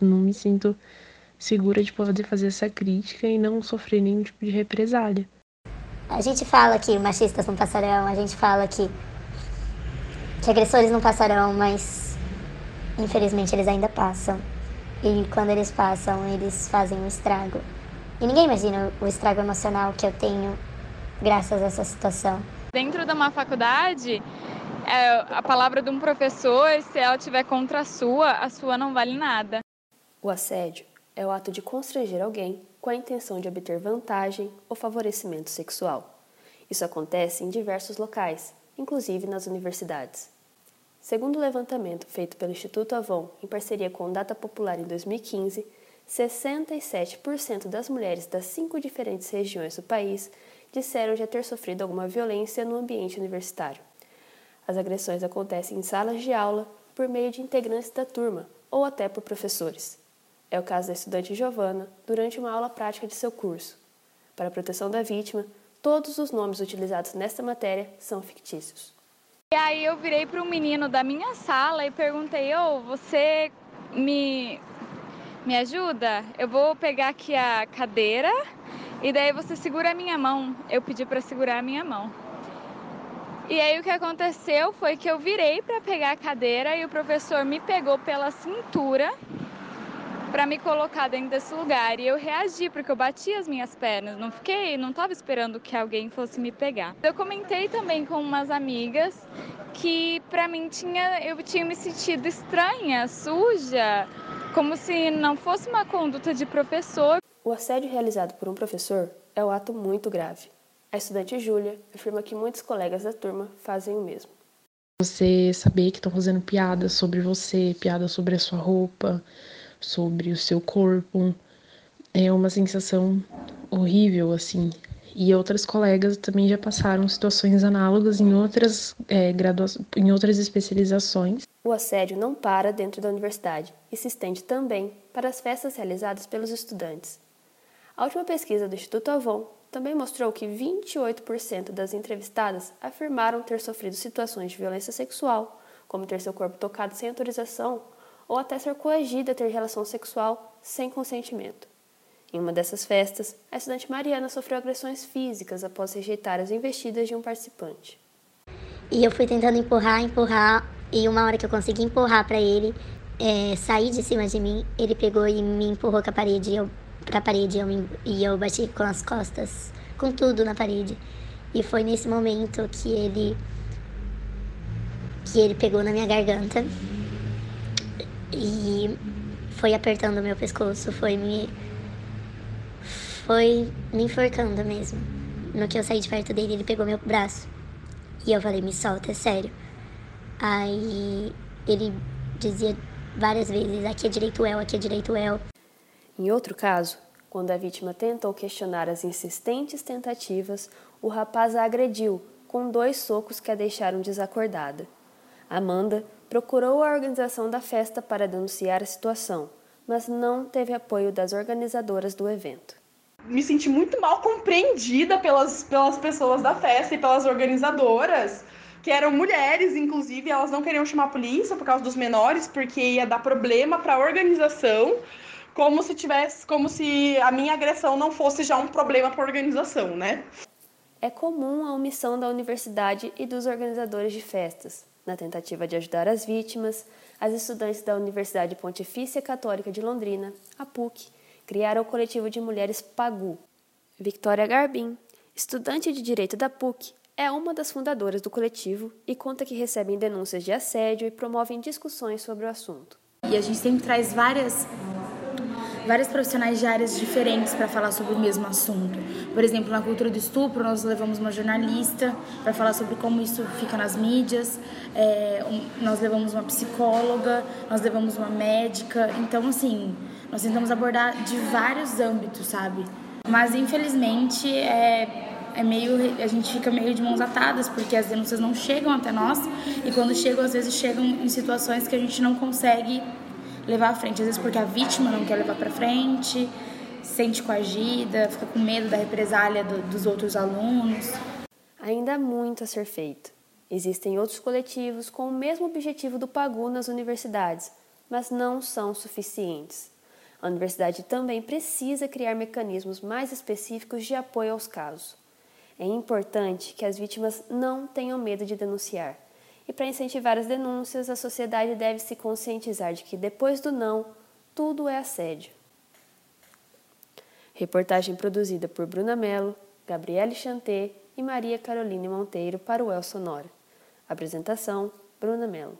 Não me sinto segura de poder fazer essa crítica e não sofrer nenhum tipo de represália. A gente fala que machistas não passarão, a gente fala que, que agressores não passarão, mas infelizmente eles ainda passam. E quando eles passam, eles fazem um estrago. E ninguém imagina o estrago emocional que eu tenho graças a essa situação. Dentro de uma faculdade, é, a palavra de um professor, se ela tiver contra a sua, a sua não vale nada. O assédio é o ato de constranger alguém com a intenção de obter vantagem ou favorecimento sexual. Isso acontece em diversos locais, inclusive nas universidades. Segundo o levantamento feito pelo Instituto Avon em parceria com o Data Popular em 2015, 67% das mulheres das cinco diferentes regiões do país disseram já ter sofrido alguma violência no ambiente universitário. As agressões acontecem em salas de aula, por meio de integrantes da turma ou até por professores. É o caso da estudante Giovana durante uma aula prática de seu curso. Para a proteção da vítima, todos os nomes utilizados nesta matéria são fictícios. E aí eu virei para um menino da minha sala e perguntei: "Ô, oh, você me me ajuda? Eu vou pegar aqui a cadeira e daí você segura a minha mão". Eu pedi para segurar a minha mão. E aí o que aconteceu foi que eu virei para pegar a cadeira e o professor me pegou pela cintura para me colocar dentro desse lugar. E eu reagi porque eu bati as minhas pernas, não fiquei, não estava esperando que alguém fosse me pegar. Eu comentei também com umas amigas que para mim tinha eu tinha me sentido estranha, suja, como se não fosse uma conduta de professor. O assédio realizado por um professor é um ato muito grave. A estudante Júlia afirma que muitos colegas da turma fazem o mesmo. Você saber que estão fazendo piadas sobre você, piadas sobre a sua roupa, sobre o seu corpo. É uma sensação horrível, assim. E outras colegas também já passaram situações análogas em outras, é, em outras especializações. O assédio não para dentro da universidade e se estende também para as festas realizadas pelos estudantes. A última pesquisa do Instituto Avon também mostrou que 28% das entrevistadas afirmaram ter sofrido situações de violência sexual, como ter seu corpo tocado sem autorização ou até ser coagida a ter relação sexual sem consentimento. Em uma dessas festas, a estudante Mariana sofreu agressões físicas após rejeitar as investidas de um participante. E eu fui tentando empurrar, empurrar, e uma hora que eu consegui empurrar para ele é, sair de cima de mim, ele pegou e me empurrou com a parede, eu para a parede eu me, e eu bati com as costas, com tudo na parede. E foi nesse momento que ele que ele pegou na minha garganta e foi apertando meu pescoço, foi me. Foi me enforcando mesmo. No que eu saí de perto dele, ele pegou meu braço. E eu falei, me solta, é sério. Aí ele dizia várias vezes, aqui é direito El, aqui é direito El. Em outro caso, quando a vítima tentou questionar as insistentes tentativas, o rapaz a agrediu com dois socos que a deixaram desacordada. Amanda procurou a organização da festa para denunciar a situação, mas não teve apoio das organizadoras do evento. Me senti muito mal compreendida pelas, pelas pessoas da festa e pelas organizadoras, que eram mulheres, inclusive, elas não queriam chamar a polícia por causa dos menores, porque ia dar problema para a organização, como se tivesse, como se a minha agressão não fosse já um problema para a organização, né? É comum a omissão da universidade e dos organizadores de festas, na tentativa de ajudar as vítimas, as estudantes da Universidade Pontifícia Católica de Londrina, a PUC, criaram o coletivo de mulheres PAGU. Victoria Garbin, estudante de Direito da PUC, é uma das fundadoras do coletivo e conta que recebem denúncias de assédio e promovem discussões sobre o assunto. E a gente sempre traz várias vários profissionais de áreas diferentes para falar sobre o mesmo assunto. Por exemplo, na cultura do estupro, nós levamos uma jornalista para falar sobre como isso fica nas mídias, é, um, nós levamos uma psicóloga, nós levamos uma médica. Então, assim, nós tentamos abordar de vários âmbitos, sabe? Mas, infelizmente, é, é meio a gente fica meio de mãos atadas porque as denúncias não chegam até nós e quando chegam às vezes chegam em situações que a gente não consegue levar à frente. Às vezes porque a vítima não quer levar para frente, se sente coagida, fica com medo da represália do, dos outros alunos. Ainda há muito a ser feito. Existem outros coletivos com o mesmo objetivo do PAGU nas universidades, mas não são suficientes. A universidade também precisa criar mecanismos mais específicos de apoio aos casos. É importante que as vítimas não tenham medo de denunciar. E para incentivar as denúncias, a sociedade deve se conscientizar de que depois do não, tudo é assédio. Reportagem produzida por Bruna Mello, Gabriele Chanté e Maria Caroline Monteiro para o El Sonora. Apresentação: Bruna Mello.